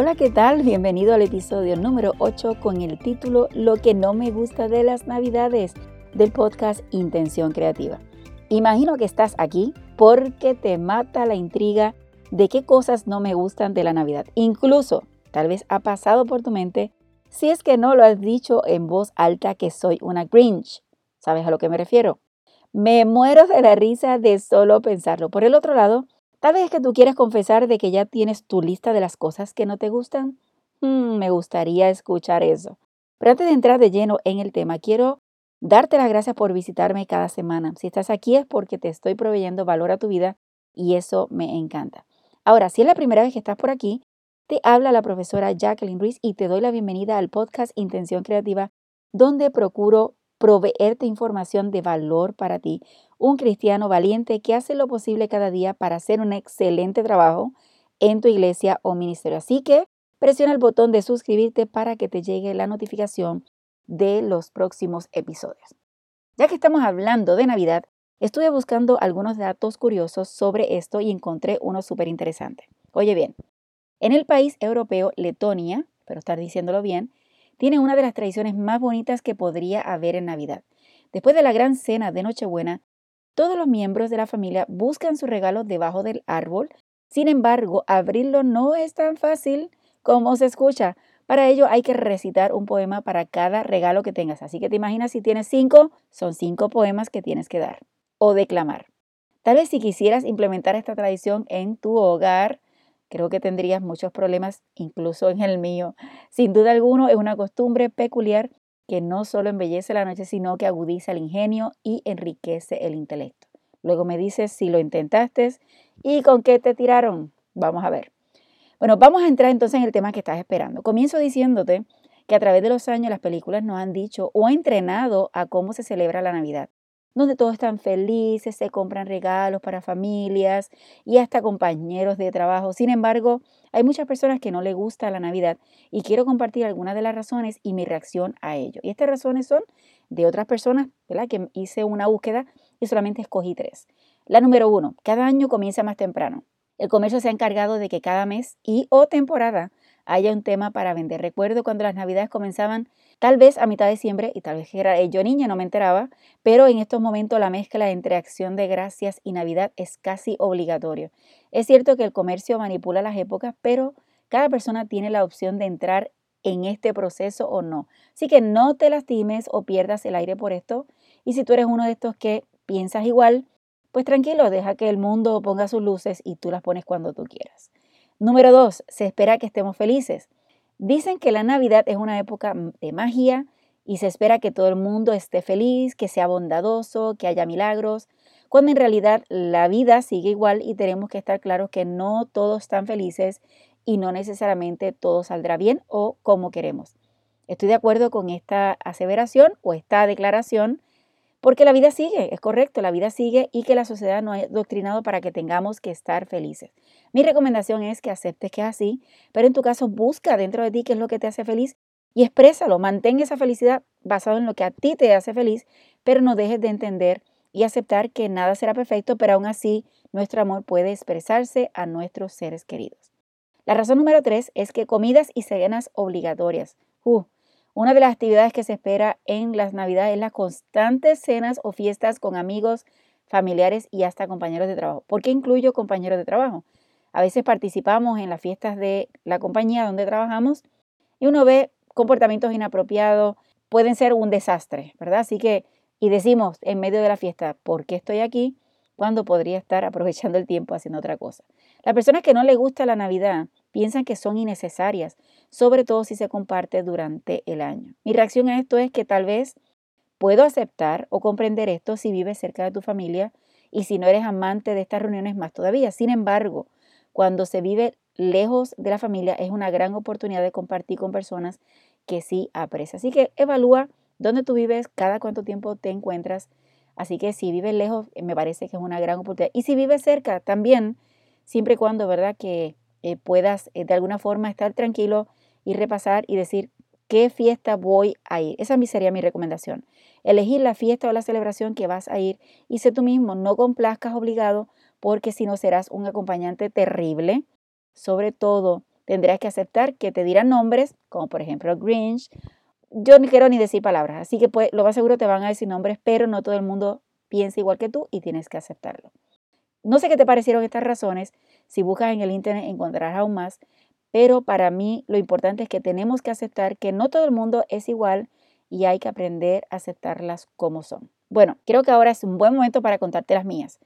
Hola, ¿qué tal? Bienvenido al episodio número 8 con el título Lo que no me gusta de las navidades del podcast Intención Creativa. Imagino que estás aquí porque te mata la intriga de qué cosas no me gustan de la Navidad. Incluso, tal vez ha pasado por tu mente, si es que no lo has dicho en voz alta que soy una Grinch. ¿Sabes a lo que me refiero? Me muero de la risa de solo pensarlo. Por el otro lado, Tal vez que tú quieres confesar de que ya tienes tu lista de las cosas que no te gustan. Hmm, me gustaría escuchar eso. Pero antes de entrar de lleno en el tema, quiero darte las gracias por visitarme cada semana. Si estás aquí es porque te estoy proveyendo valor a tu vida y eso me encanta. Ahora, si es la primera vez que estás por aquí, te habla la profesora Jacqueline Ruiz y te doy la bienvenida al podcast Intención Creativa, donde procuro proveerte información de valor para ti. Un cristiano valiente que hace lo posible cada día para hacer un excelente trabajo en tu iglesia o ministerio. Así que presiona el botón de suscribirte para que te llegue la notificación de los próximos episodios. Ya que estamos hablando de Navidad, estuve buscando algunos datos curiosos sobre esto y encontré uno súper interesante. Oye bien, en el país europeo Letonia, pero estar diciéndolo bien, tiene una de las tradiciones más bonitas que podría haber en Navidad. Después de la gran cena de Nochebuena, todos los miembros de la familia buscan su regalo debajo del árbol. Sin embargo, abrirlo no es tan fácil como se escucha. Para ello hay que recitar un poema para cada regalo que tengas. Así que te imaginas si tienes cinco, son cinco poemas que tienes que dar o declamar. Tal vez si quisieras implementar esta tradición en tu hogar, creo que tendrías muchos problemas, incluso en el mío. Sin duda alguno, es una costumbre peculiar que no solo embellece la noche, sino que agudiza el ingenio y enriquece el intelecto. Luego me dices si lo intentaste y con qué te tiraron. Vamos a ver. Bueno, vamos a entrar entonces en el tema que estás esperando. Comienzo diciéndote que a través de los años las películas nos han dicho o entrenado a cómo se celebra la Navidad donde todos están felices, se compran regalos para familias y hasta compañeros de trabajo. Sin embargo, hay muchas personas que no les gusta la Navidad y quiero compartir algunas de las razones y mi reacción a ello. Y estas razones son de otras personas. Que hice una búsqueda y solamente escogí tres. La número uno, cada año comienza más temprano. El comercio se ha encargado de que cada mes y o temporada haya un tema para vender. Recuerdo cuando las navidades comenzaban tal vez a mitad de diciembre y tal vez era yo niña, no me enteraba, pero en estos momentos la mezcla entre acción de gracias y Navidad es casi obligatorio. Es cierto que el comercio manipula las épocas, pero cada persona tiene la opción de entrar en este proceso o no. Así que no te lastimes o pierdas el aire por esto. Y si tú eres uno de estos que piensas igual, pues tranquilo, deja que el mundo ponga sus luces y tú las pones cuando tú quieras. Número dos, se espera que estemos felices. Dicen que la Navidad es una época de magia y se espera que todo el mundo esté feliz, que sea bondadoso, que haya milagros, cuando en realidad la vida sigue igual y tenemos que estar claros que no todos están felices y no necesariamente todo saldrá bien o como queremos. Estoy de acuerdo con esta aseveración o esta declaración porque la vida sigue, es correcto, la vida sigue y que la sociedad no ha doctrinado para que tengamos que estar felices. Mi recomendación es que aceptes que es así, pero en tu caso busca dentro de ti qué es lo que te hace feliz y exprésalo, mantén esa felicidad basado en lo que a ti te hace feliz, pero no dejes de entender y aceptar que nada será perfecto, pero aún así nuestro amor puede expresarse a nuestros seres queridos. La razón número tres es que comidas y cenas obligatorias. Uh, una de las actividades que se espera en las Navidades es las constantes cenas o fiestas con amigos, familiares y hasta compañeros de trabajo. ¿Por qué incluyo compañeros de trabajo? A veces participamos en las fiestas de la compañía donde trabajamos y uno ve comportamientos inapropiados, pueden ser un desastre, ¿verdad? Así que, y decimos en medio de la fiesta, ¿por qué estoy aquí? Cuando podría estar aprovechando el tiempo haciendo otra cosa. Las personas que no les gusta la Navidad piensan que son innecesarias, sobre todo si se comparte durante el año. Mi reacción a esto es que tal vez puedo aceptar o comprender esto si vives cerca de tu familia y si no eres amante de estas reuniones más todavía. Sin embargo, cuando se vive lejos de la familia es una gran oportunidad de compartir con personas que sí aprecias. Así que evalúa dónde tú vives, cada cuánto tiempo te encuentras. Así que si vives lejos, eh, me parece que es una gran oportunidad. Y si vives cerca, también, siempre y cuando, ¿verdad? Que eh, puedas de alguna forma estar tranquilo y repasar y decir qué fiesta voy a ir. Esa sería mi recomendación. Elegir la fiesta o la celebración que vas a ir y sé tú mismo, no complazcas obligado porque si no serás un acompañante terrible. Sobre todo, tendrás que aceptar que te dirán nombres, como por ejemplo Grinch. Yo ni quiero ni decir palabras, así que pues, lo más seguro te van a decir nombres, pero no todo el mundo piensa igual que tú y tienes que aceptarlo. No sé qué te parecieron estas razones. Si buscas en el internet encontrarás aún más. Pero para mí lo importante es que tenemos que aceptar que no todo el mundo es igual y hay que aprender a aceptarlas como son. Bueno, creo que ahora es un buen momento para contarte las mías.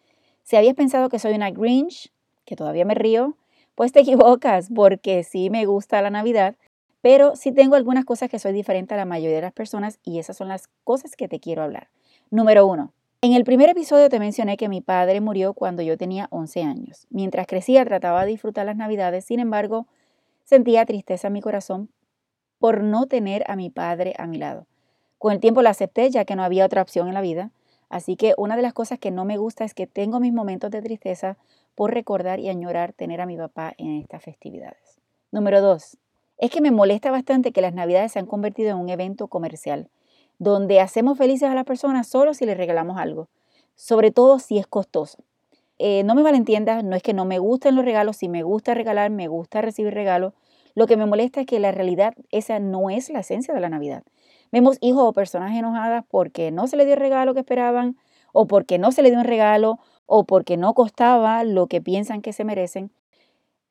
Si habías pensado que soy una Grinch, que todavía me río, pues te equivocas porque sí me gusta la Navidad, pero sí tengo algunas cosas que soy diferente a la mayoría de las personas y esas son las cosas que te quiero hablar. Número uno, en el primer episodio te mencioné que mi padre murió cuando yo tenía 11 años. Mientras crecía trataba de disfrutar las Navidades, sin embargo, Sentía tristeza en mi corazón por no tener a mi padre a mi lado. Con el tiempo lo acepté ya que no había otra opción en la vida. Así que una de las cosas que no me gusta es que tengo mis momentos de tristeza por recordar y añorar tener a mi papá en estas festividades. Número dos, es que me molesta bastante que las navidades se han convertido en un evento comercial, donde hacemos felices a las personas solo si les regalamos algo, sobre todo si es costoso. Eh, no me malentiendas, no es que no me gusten los regalos, si me gusta regalar, me gusta recibir regalos. Lo que me molesta es que la realidad esa no es la esencia de la Navidad. Vemos hijos o personas enojadas porque no se le dio el regalo que esperaban, o porque no se le dio un regalo, o porque no costaba lo que piensan que se merecen.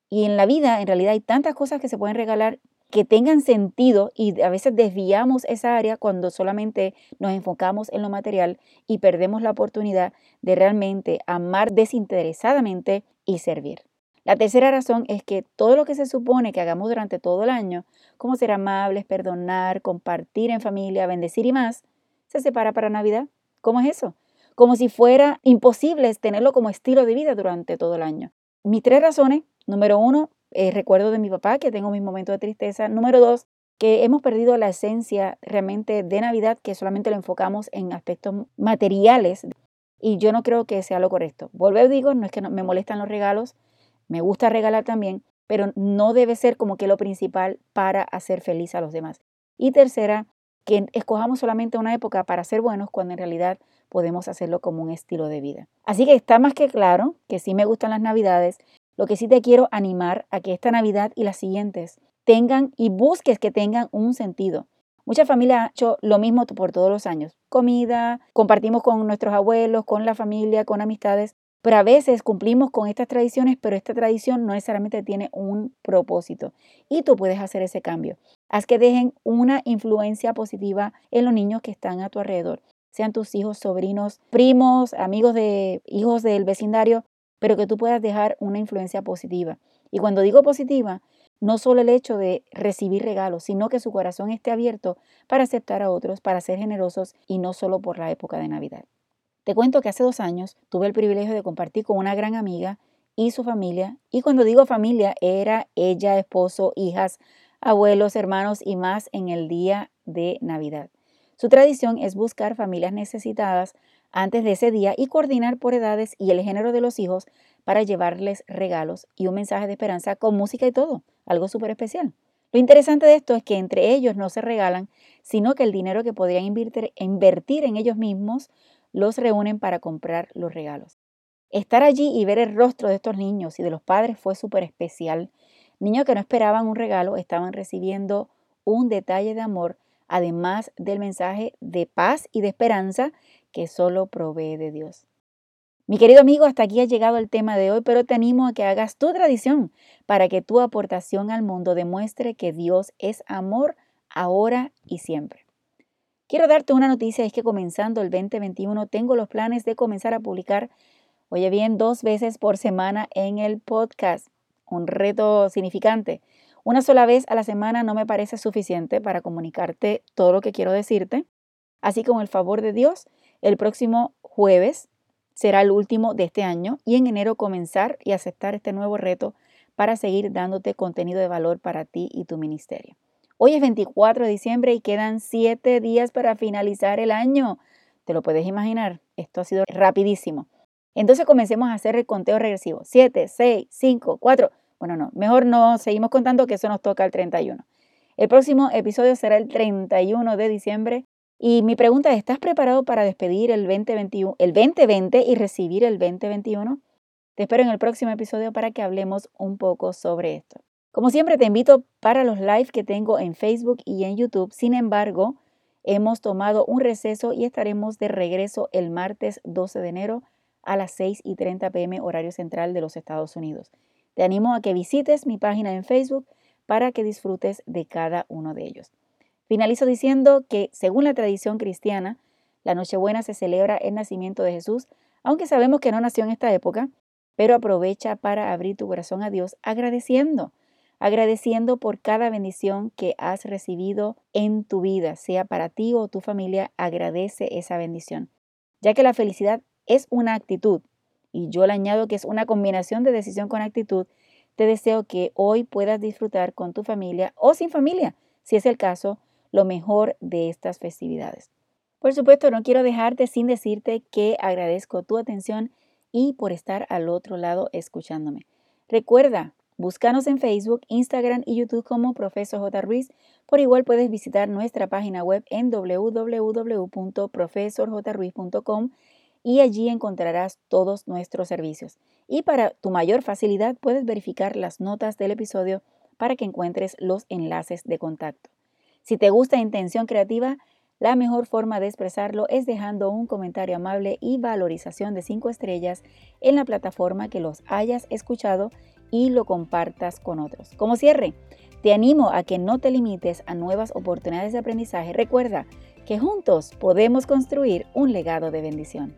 Y en la vida, en realidad, hay tantas cosas que se pueden regalar que tengan sentido y a veces desviamos esa área cuando solamente nos enfocamos en lo material y perdemos la oportunidad de realmente amar desinteresadamente y servir. La tercera razón es que todo lo que se supone que hagamos durante todo el año, como ser amables, perdonar, compartir en familia, bendecir y más, se separa para Navidad. ¿Cómo es eso? Como si fuera imposible tenerlo como estilo de vida durante todo el año. Mis tres razones, número uno, eh, recuerdo de mi papá, que tengo mis momentos de tristeza. Número dos, que hemos perdido la esencia realmente de Navidad, que solamente lo enfocamos en aspectos materiales. Y yo no creo que sea lo correcto. Volver, digo, no es que no, me molestan los regalos, me gusta regalar también, pero no debe ser como que lo principal para hacer feliz a los demás. Y tercera, que escojamos solamente una época para ser buenos cuando en realidad podemos hacerlo como un estilo de vida. Así que está más que claro que sí me gustan las navidades, lo que sí te quiero animar a que esta Navidad y las siguientes tengan y busques que tengan un sentido. Muchas familias han hecho lo mismo por todos los años. Comida, compartimos con nuestros abuelos, con la familia, con amistades, pero a veces cumplimos con estas tradiciones, pero esta tradición no necesariamente tiene un propósito. Y tú puedes hacer ese cambio. Haz que dejen una influencia positiva en los niños que están a tu alrededor. Sean tus hijos, sobrinos, primos, amigos de hijos del vecindario pero que tú puedas dejar una influencia positiva. Y cuando digo positiva, no solo el hecho de recibir regalos, sino que su corazón esté abierto para aceptar a otros, para ser generosos y no solo por la época de Navidad. Te cuento que hace dos años tuve el privilegio de compartir con una gran amiga y su familia, y cuando digo familia, era ella, esposo, hijas, abuelos, hermanos y más en el día de Navidad. Su tradición es buscar familias necesitadas antes de ese día y coordinar por edades y el género de los hijos para llevarles regalos y un mensaje de esperanza con música y todo, algo súper especial. Lo interesante de esto es que entre ellos no se regalan, sino que el dinero que podrían invertir, invertir en ellos mismos los reúnen para comprar los regalos. Estar allí y ver el rostro de estos niños y de los padres fue súper especial. Niños que no esperaban un regalo estaban recibiendo un detalle de amor, además del mensaje de paz y de esperanza que solo provee de Dios. Mi querido amigo, hasta aquí ha llegado el tema de hoy, pero te animo a que hagas tu tradición para que tu aportación al mundo demuestre que Dios es amor ahora y siempre. Quiero darte una noticia, es que comenzando el 2021 tengo los planes de comenzar a publicar, oye bien, dos veces por semana en el podcast. Un reto significante. Una sola vez a la semana no me parece suficiente para comunicarte todo lo que quiero decirte. Así como el favor de Dios, el próximo jueves será el último de este año y en enero comenzar y aceptar este nuevo reto para seguir dándote contenido de valor para ti y tu ministerio. Hoy es 24 de diciembre y quedan 7 días para finalizar el año. ¿Te lo puedes imaginar? Esto ha sido rapidísimo. Entonces comencemos a hacer el conteo regresivo. 7, 6, 5, 4. Bueno, no, mejor no seguimos contando que eso nos toca el 31. El próximo episodio será el 31 de diciembre. Y mi pregunta es, ¿estás preparado para despedir el 2021, el 2020 y recibir el 2021? Te espero en el próximo episodio para que hablemos un poco sobre esto. Como siempre, te invito para los live que tengo en Facebook y en YouTube. Sin embargo, hemos tomado un receso y estaremos de regreso el martes 12 de enero a las 6 y 30 pm horario central de los Estados Unidos. Te animo a que visites mi página en Facebook para que disfrutes de cada uno de ellos. Finalizo diciendo que, según la tradición cristiana, la Nochebuena se celebra el nacimiento de Jesús, aunque sabemos que no nació en esta época, pero aprovecha para abrir tu corazón a Dios agradeciendo agradeciendo por cada bendición que has recibido en tu vida, sea para ti o tu familia, agradece esa bendición, ya que la felicidad es una actitud y yo le añado que es una combinación de decisión con actitud. Te deseo que hoy puedas disfrutar con tu familia o sin familia, si es el caso, lo mejor de estas festividades. Por supuesto, no quiero dejarte sin decirte que agradezco tu atención y por estar al otro lado escuchándome. Recuerda, Búscanos en Facebook, Instagram y YouTube como Profesor J. Ruiz. Por igual puedes visitar nuestra página web en www.profesorjruiz.com y allí encontrarás todos nuestros servicios. Y para tu mayor facilidad puedes verificar las notas del episodio para que encuentres los enlaces de contacto. Si te gusta Intención Creativa, la mejor forma de expresarlo es dejando un comentario amable y valorización de 5 estrellas en la plataforma que los hayas escuchado y lo compartas con otros. Como cierre, te animo a que no te limites a nuevas oportunidades de aprendizaje. Recuerda que juntos podemos construir un legado de bendición.